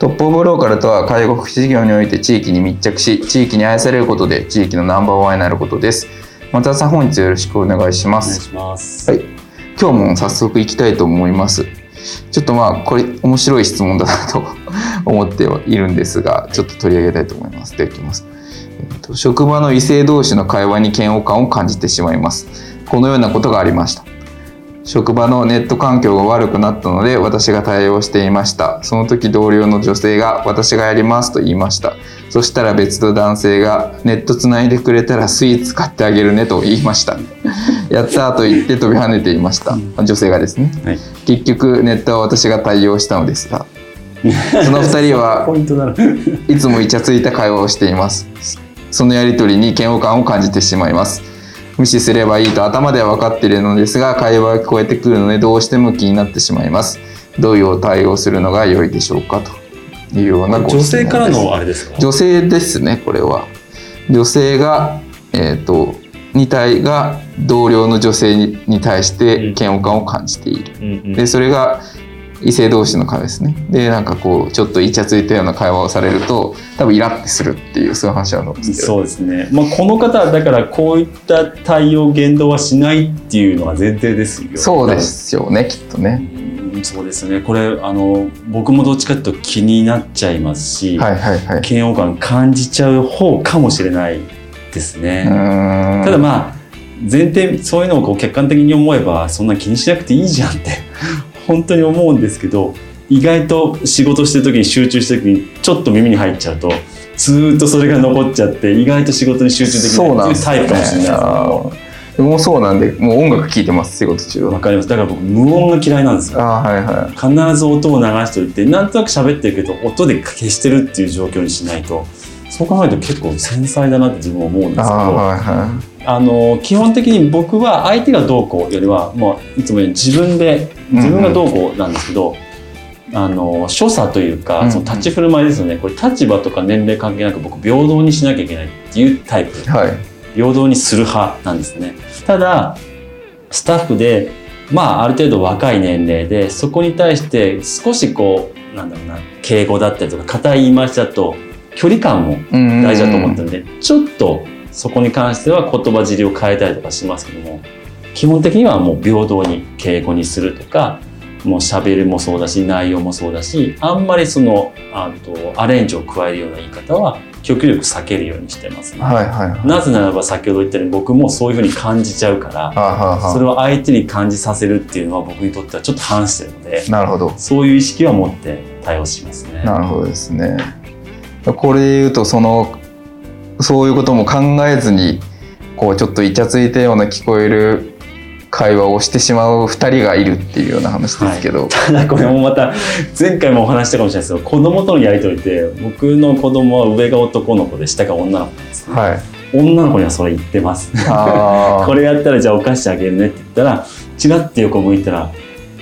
トップオブローカルとは介護福祉事業において地域に密着し地域に愛されることで地域のナンバーワンになることです。松田さん本日よろしくお願いしまお願いすします。はい。今日も早速行きたいと思います。ちょっとまあこれ面白い質問だなと 思ってはいるんですがちょっと取り上げたいと思います。できます。えっと職場の異性同士の会話に嫌悪感を感じてしまいます。このようなことがありました職場のネット環境が悪くなったので私が対応していました。その時同僚の女性が私がやりますと言いました。そしたら別の男性がネットつないでくれたらスイーツ買ってあげるねと言いました。やったーと言って飛び跳ねていました。女性がですね。はい。結局ネットは私が対応したのですが その2人は。いつもイチャついた会話をしています。そのやりとりに嫌悪感を感じてしまいます無視すればいいと頭では分かっているのですが会話が聞こえてくるのでどうしても気になってしまいます。どういう対応するのが良いでしょうかというような女性からのあれですか？女性ですねこれは。女性がえっ、と2体が同僚の女性にに対して嫌悪感を感じている。でそれが異性同士の会話ですねでなんかこうちょっとイチャついたような会話をされると多分イラッとするっていうそういう話なんですけどそうですね。まあこの方はだからこういった対応言動はしないっていうのが前提ですよ。そうで。すよねきっとねうんそうですね。これあの僕もどっちかっていうと気になっちゃいますし、はいはいはい嫌悪感感じちゃう方かもしれないですうね。ただまあ前提そういうのをこう客観的に思えばそんな気にしなくていいじゃんって本当に思うんですけど意外と仕事してる時に集中してる時にちょっと耳に入っちゃうとずーっとそれが残っちゃって意外と仕事に集中できなないっていうタイプかもしれないですもそうなんでもう音楽聴いてます仕事中は。わかりますだから僕無音が嫌いなんですよ。あーはいはい。必ず音を流しておいてなんとなく喋ってるけど音で消してるっていう状況にしないとそう考えると結構繊細だなって自分は思うんですけどはいはあの基本的に僕は相手がどうこうよりはもういつもように自分で自分がどうこうなんですけど、あの所作というか、うんうん。その立ち振る舞いですよね。これ立場とか年齢関係なく僕平等にしなきゃいけないっていうタイプ。いはい。平等にする派なんですね。ただスタッフでまあある程度若い年齢でそこに対して少しこうなんだろうな敬語だったりとか硬い言い回しだと距離感も大大事だと思ってるんで、ちょっとそこに関しては言葉尻を変えたりとかしますけども基本的にはもう平等に敬語にするとかもう喋るもそうだし内容もそうだしあんまりそのあとアレンジを加えるような言い方は極力避けるようにしてますね。はいはいはいなぜならば先ほど言ったように僕もそういうふうに感じちゃうからはあはあはそれを相手に感じさせるっていうのは僕にとってはちょっと反してるのであなるほどそういう意識は持って対応しますね。なるほどですね。これで言うとそのそういうことも考えずにこうちょっとイチャついたような聞こえる会話をしてしまう2人がいるっていうような話ですけど、ただこれもまた前回もお話したかもしれないです。けど子供とのやり取りって僕の子供は上が男の子で下が女の子なんです。ね、はい、女の子にはそれ言ってます。あこれやったらじゃあお菓子あげるねって言ったらチラッて横向いたら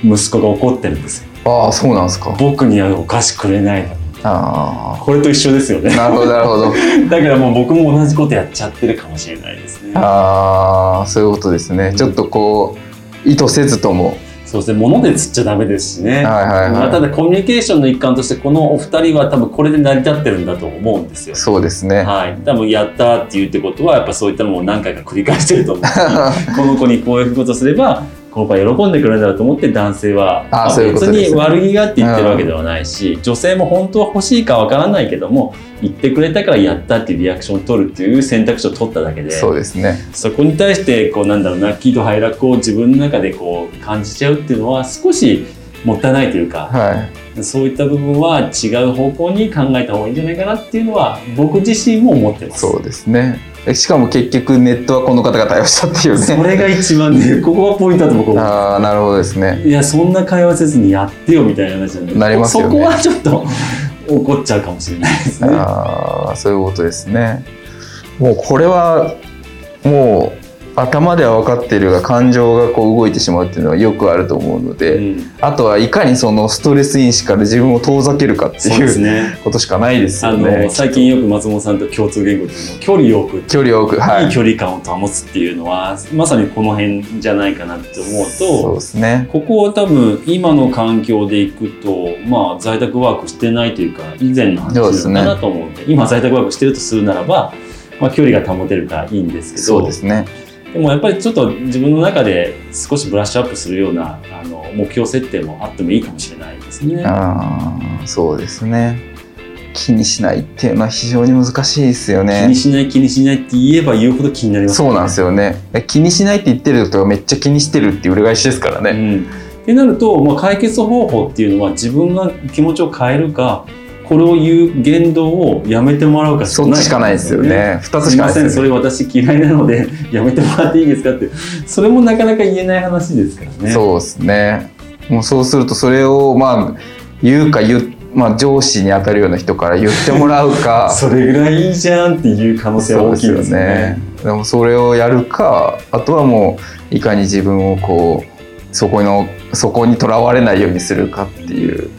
息子が怒ってるんですよ。ーあーそうなんですか。僕にはお菓子くれないあこれと一緒ですよね。あなるほどなるほど。だからもう僕も同じことやっちゃってるかもしれないですね。ああそういうことですね。ちょっとこう意図せずとも。そうですね。物で釣っちゃダメですしね、はいはいはい。まあただコミュニケーションの一環としてこのお二人は多分これで成り立ってるんだと思うんですよ。そうですね。はい、多分やったって言うってことはやっぱそういったのも何回か繰り返してると思うし この子にこういうことすればこの場合喜んでくれるんだと思って男性は別に悪気があって言ってるわけではないし、女性も本当は欲しいかわからないけども言ってくれたからやったっていうリアクションを取るっていう選択肢を取っただけでそうですね。そこに対してこうなんだろうな喜怒哀楽を自分の中でこう感じちゃうっていうのは少しもったいないというか、はいそういった部分は違う方向に考えた方がいいんじゃないかなっていうのは僕自身も思ってます。そうですね。しかも結局ネットはこの方が対応したっていうね。それが一番ね、ここがポイントだと僕はああなるほどですね。いや、そんな会話せずにやってよみたいな話なんで、なりますよね。そこはちょっと 怒っちゃうかもしれないですね。ああそういうことですね。もうこれはもう頭では分かっているが感情がこう動いてしまうっていうのはよくあると思うので、うん。あとはいかにそのストレス因子から自分を遠ざけるかっていうね。ことしかないですあよね。の最近よく松本さんと共通言語でいうの距離を置く。距離を置くはい。いい距離感を保つっていうのはまさにこの辺じゃないかなって思うそうとですね。ここは多分今の環境でいくとまあ在宅ワークしてないというか以前の話なのかなと思うんで今在宅ワークしてるとするならば、まあ、距離が保てるからいいんですけどそうですねでもやっぱりちょっと自分の中で少しブラッシュアップするようなあの目標設定もあってもいいかもしれないですね。ああそうですね。気にしないっていうのは非常に難しいですよ気ねにしない気にしないって言えば言うほど気になりますそうなんですよよね。え気にしないって言ってる人がめっちゃ気にしてるっていう裏返しですからね、うん、ってなると、まあ、解決方法っていうのは自分が気持ちを変えるかこれを言う言動をやめてもらうかしかないそっちしかな。いですよね。二つしかないすいません。ですよねそれ私嫌いなのでやめてもらっていいですかって。それもなかなか言えない話ですからね。そうですね。もうそうするとそれをまあ言うか言う、まあ、上司に当たるような人から言ってもらうか。それぐらいいいじゃんっていう可能性は大きいですよね。でもそれをやるかあとはもういかに自分をこうそこのそこにとらわれないようにするかっていう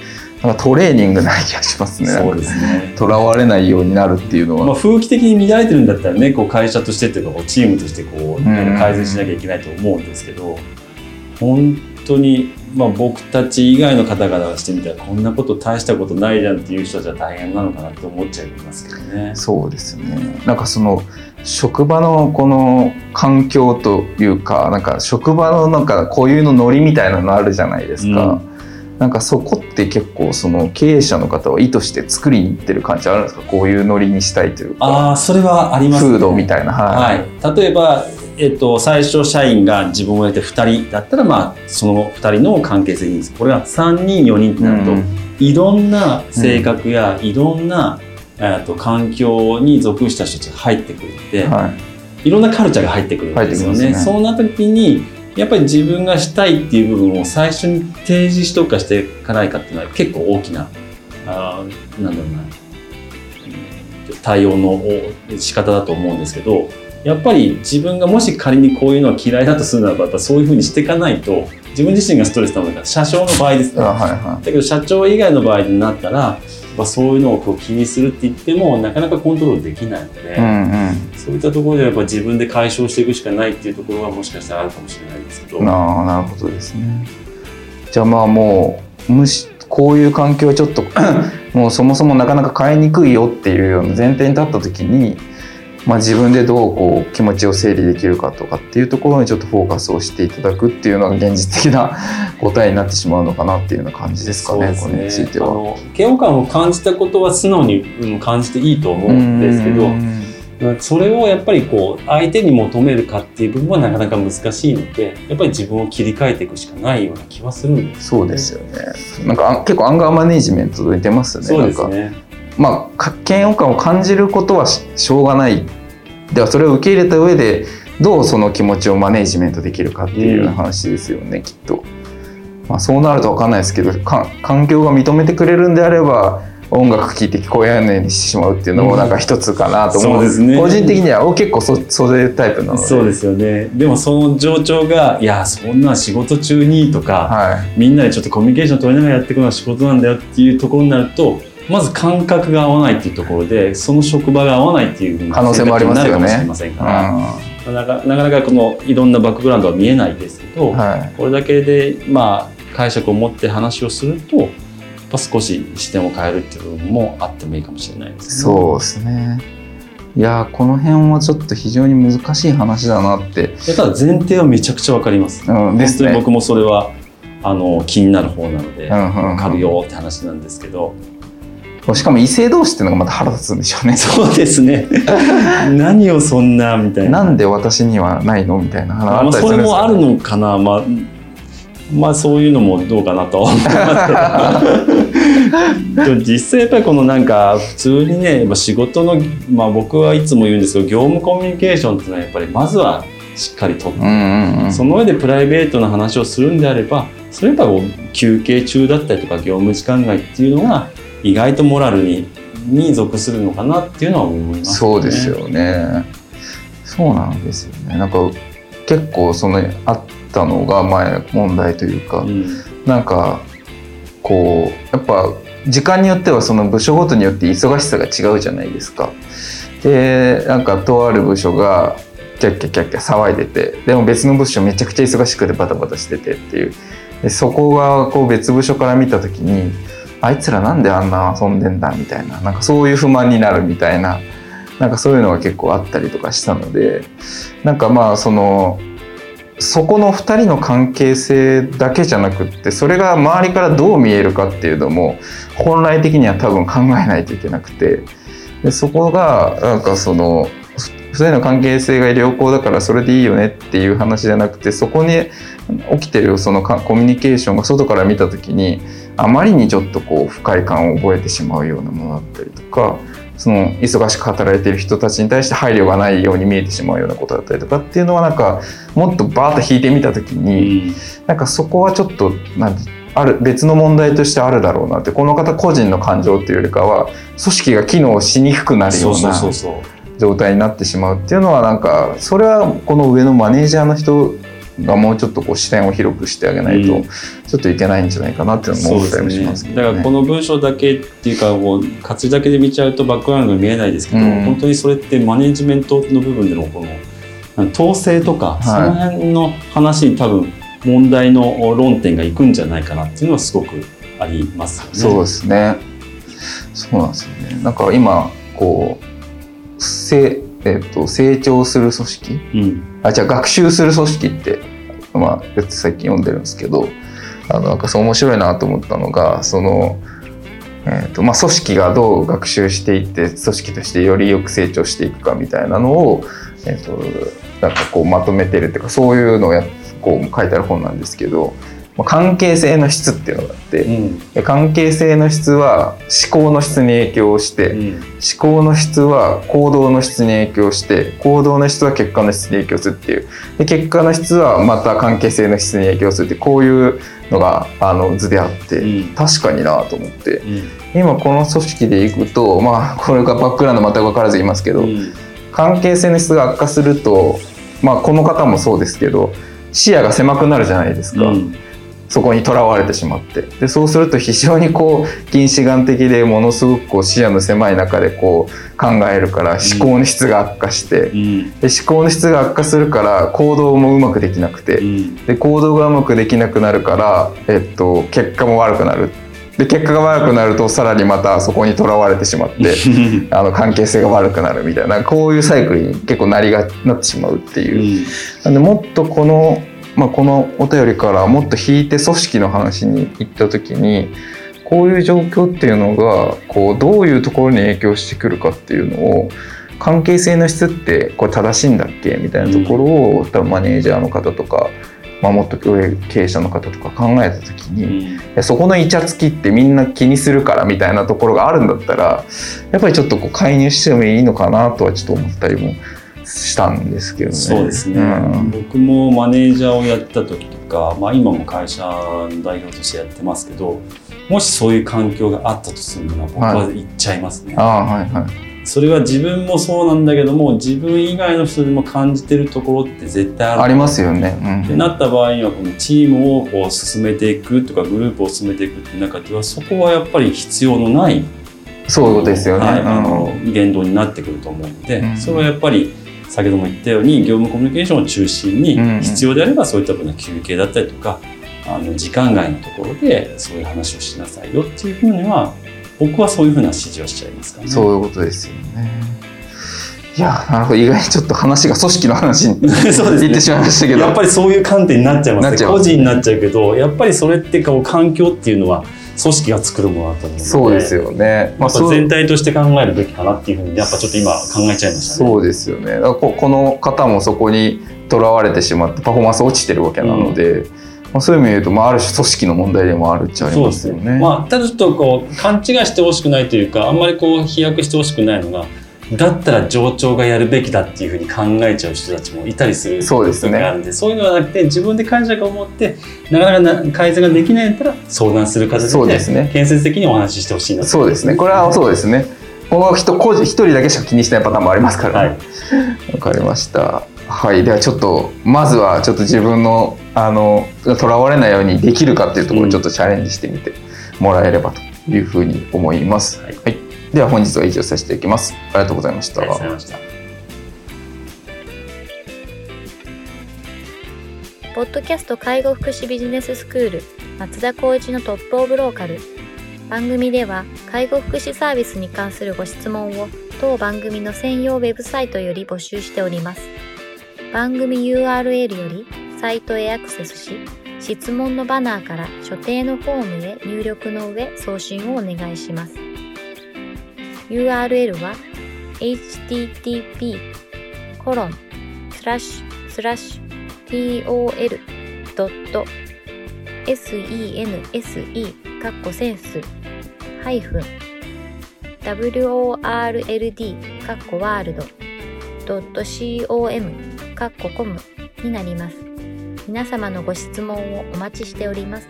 なんかトレーニングな気がしますね。そうですね。とらわれないようになるっていうのは、まあ、風紀的に乱れてるんだったらねこう会社としてというかこうチームとしてこう改善しなきゃいけないと思うんですけど本当に、まあ、僕たち以外の方々がしてみたらこんなこと大したことないじゃんっていう人たちは大変なのかなって思っちゃいますけどね。そうですね。なんかその職場のこの環境というかなんか職場のなんか固有のノリみたいなのあるじゃないですか、なんかそこって結構その経営者の方は意図して作りに行ってる感じあるんですか？こういうノリにしたいというか。ああそれはあります、ね、フードみたいなはい、はい、例えば、えっと、最初社員が自分をやって2人だったら、まあ、その2人の関係性でいいんですこれが3人4人ってなると、うん。いろんな性格やいろんな、えっと環境に属した人たちが入ってくるんで、はい。いろんなカルチャーが入ってくるんですよね。ね。そうなった時にやっぱり自分がしたいっていう部分を最初に提示しとくかしていかないかっていうのは結構大きなあーなんだろうなうん対応のお仕方だと思うんですけどやっぱり自分がもし仮にこういうのは嫌いだとするならばやっぱそういうふうにしていかないと自分自身がストレスたまるから社長の場合ですね。あはいはだけど社長以外の場合になったらやっぱそういうのをこう気にするって言ってもなかなかコントロールできないので、いうんうん。そういったところでやっぱ自分で解消していくしかないっていうところはもしかしたらあるかもしれないですけど、なあなるほどですね。じゃあまあもうむしこういう環境はちょっと もうそもそもなかなか変えにくいよっていうような前提に立った時に、まあ、自分でどうこう気持ちを整理できるかとかっていうところにちょっとフォーカスをしていただくっていうのが現実的な 答えになってしまうのかなっていうような感じですかねこれについては。あの嫌悪感を感じたことは素直にうん感じていいと思うんですけどうんそれをやっぱりこう相手に求めるかっていう部分はなかなか難しいのでやっぱり自分を切り替えていくしかないような気はするんですそうですよね。なんかあ結構アンガーマネジメントと似てますよね。そうですねまあか嫌悪感を感じることはししょうがない。ではそれを受け入れた上でどうその気持ちをマネジメントできるかっていう話ですよね、きっと。まあそうなるとわかんないですけど、か環境が認めてくれるんであれば。音楽聴いて聞こえないようにしてしまうっていうのもなんか一つかなと思う,、そうですね。個人的にはお結構そそういうタイプなので。そうですよね。でもその状況がいやそんな仕事中にとか、はい。みんなでちょっとコミュニケーション取りながらやっていくのが仕事なんだよっていうところになるとまず感覚が合わないっていうところでその職場が合わないっていう可能性もありますよねかもしれませんから、うなかなかなかこのいろんなバックグラウンドは見えないですけど、んはいこれだけでまあ解釈を持って話をするとやっぱ少し視点を変えるっていう部分もあってもいいかもしれないですね。そうですね。いやーこの辺はちょっと非常に難しい話だなって、やただ前提はめちゃくちゃわかります。うん、本ですね。当に僕もそれはあの気になる方なので、うんうんうんわかるよって話なんですけど、しかも異性同士っていうのがまた腹立つんでしょうね。そうですね。何をそんなみたいな。なんで私にはないのみたいな話まあ、ったりすそれるんですよねもあるのかな、まあ、まあそういうのもどうかなとは思います 実際やっぱりこのなんか普通にねまあ仕事の、まあ、僕はいつも言うんですけど業務コミュニケーションっていうのはやっぱりまずはしっかりとって、うんうんうん。その上でプライベートな話をするんであればそれやっぱこう休憩中だったりとか業務時間外っていうのが意外とモラルにに属するのかなっていうのは思います、ね、そうですよね。そうなんですよね。なんか結構そのあったのが前問題というか、うんなんかこうやっぱ時間によってはその部署ごとによって忙しさが違うじゃないですか。でなんかとある部署がキャッキャキャッキャ騒いでてでも別の部署めちゃくちゃ忙しくてバタバタしててっていうでそこがこう別部署から見た時にあいつらなんであんな遊んでんだみたいななんかそういう不満になるみたいななんかそういうのが結構あったりとかしたのでなんかまあそのそこの2人の関係性だけじゃなくってそれが周りからどう見えるかっていうのも本来的には多分考えないといけなくてでそこがなんかその2人の関係性が良好だからそれでいいよねっていう話じゃなくてそこに起きてるそのコミュニケーションが外から見た時にあまりにちょっとこう不快感を覚えてしまうようなものだったりとかその忙しく働いている人たちに対して配慮がないように見えてしまうようなことだったりとかっていうのはなんかもっとバーッと引いてみた時に、なんかそこはちょっとなんてある別の問題としてあるだろうなってこの方個人の感情っていうよりかは組織が機能しにくくなるよそうな状態になってしまうっていうのはなんかそれはこの上のマネージャーの人がもうちょっとこう視点を広くしてあげないとうんちょっといけないんじゃないかなっていうのも思ったりもしますけどね。だからこの文章だけっていうかこう活字だけで見ちゃうとバックグラウンドが見えないですけど、うん本当にそれってマネジメントの部分でのこの統制とか、いその辺の話に多分問題の論点がいくんじゃないかなっていうのはすごくありますよね。そうですね。そうなんですよね。なんか今こうせえっと成長する組織？うん。あじゃあ学習する組織ってまあ最近読んでるんですけどあのなんかそう面白いなと思ったのがその、えーとまあ、組織がどう学習していって組織としてよりよく成長していくかみたいなのを、えー、となんかこうまとめてるっていうかそういうのをやこう書いてある本なんですけど、まあ関係性の質っていうのがあってうん。で関係性の質は思考の質に影響をして、うん。思考の質は行動の質に影響して行動の質は結果の質に影響するっていう。で結果の質はまた関係性の質に影響するってこういうのがあの図であって、うん。確かになと思って。うん。今この組織でいくとまあこれがバックグラウンド全く分からず言いますけど、うん。関係性の質が悪化するとまあこの方もそうですけど視野が狭くなるじゃないですか。うんそこにとらわれてしまって。でそうすると非常にこう近視眼的でものすごくこう視野の狭い中でこう考えるから思考の質が悪化して、うん。で思考の質が悪化するから行動もうまくできなくて、うん。で行動がうまくできなくなるから、えっと、結果も悪くなる。で結果が悪くなるとさらにまたそこにとらわれてしまって あの関係性が悪くなるみたいなこういうサイクルに結構なりがなってしまうっていう。なんでもっとこの、まあ、このお便りからもっと引いて組織の話に行った時にこういう状況っていうのがこうどういうところに影響してくるかっていうのを関係性の質ってこれ正しいんだっけ？みたいなところを、多分マネージャーの方とか、まあ、もっと上経営者の方とか考えた時に、いやそこのイチャつきってみんな気にするからみたいなところがあるんだったらやっぱりちょっとこう介入してもいいのかなとはちょっと思ったりもしたんですけどね。そうですね、うん僕もマネージャーをやった時とか、まあ、今も会社の代表としてやってますけどもしそういう環境があったとするなら僕は言っちゃいますね、ああはいはい。それは自分もそうなんだけども自分以外の人でも感じてるところって絶対あるありますよね。うん、ってなった場合にはこのチームをこう進めていくとかグループを進めていくっていう中ではそこはやっぱり必要のないそういうことですよね。はい、うんあの言動になってくると思うので、うんそれはやっぱり先ほども言ったように業務コミュニケーションを中心にうん必要であればそういったような休憩だったりとかあの時間外のところでそういう話をしなさいよっていうふうには僕はそういうふうな指示をしちゃいますからね。そういうことですよね。いやなるほど意外にちょっと話が組織の話に そうですね。行ってしまいましたけど。やっぱりそういう観点になっちゃいますね。個人になっちゃうけどやっぱりそれってこう環境っていうのは組織が作るものだと思うのでそうですよね、やっぱそう全体として考えるべきかなっていうふうにやっぱちょっと今考えちゃいましたね。そうですよねここの方もそこにとらわれてしまってパフォーマンス落ちてるわけなので、まあ、そういう意味で言うと、まあ、ある種組織の問題でもあるっちゃありそうですますよね。ね。まあ、ただちょっとこう勘違いしてほしくないというかあんまりこう飛躍してほしくないのがだったら上長がやるべきだっていうふうに考えちゃう人たちもいたりするそうですね。時があるんでそういうのはなくて自分で解釈を持ってなかなかな改善ができないんだったら相談する形でそうですね。建設的にお話ししてほしいなと。そうですね。これはそうですね。この人個人一人だけしか気にしないパターンもありますからはねい。わ、かりました。はい。ではちょっとまずはちょっと自分のあのとらわれないようにできるかっていうところうんをちょっとチャレンジしてみてもらえればというふうに思います、はい。はい、では本日は以上させていきます。ありがとうございました。ありがとうございました。ポッドキャスト介護福祉ビジネススクール松田光一のトップオブローカル。番組では介護福祉サービスに関するご質問を当番組の専用ウェブサイトより募集しております。番組 URL よりサイトへアクセスし質問のバナーから所定のフォームへ入力の上送信をお願いします URL は http コロンスラッシュスラッシュ tol.sense かっこセンスハイフン world かっこワールド .com かっこコムになります。皆様のご質問をお待ちしております。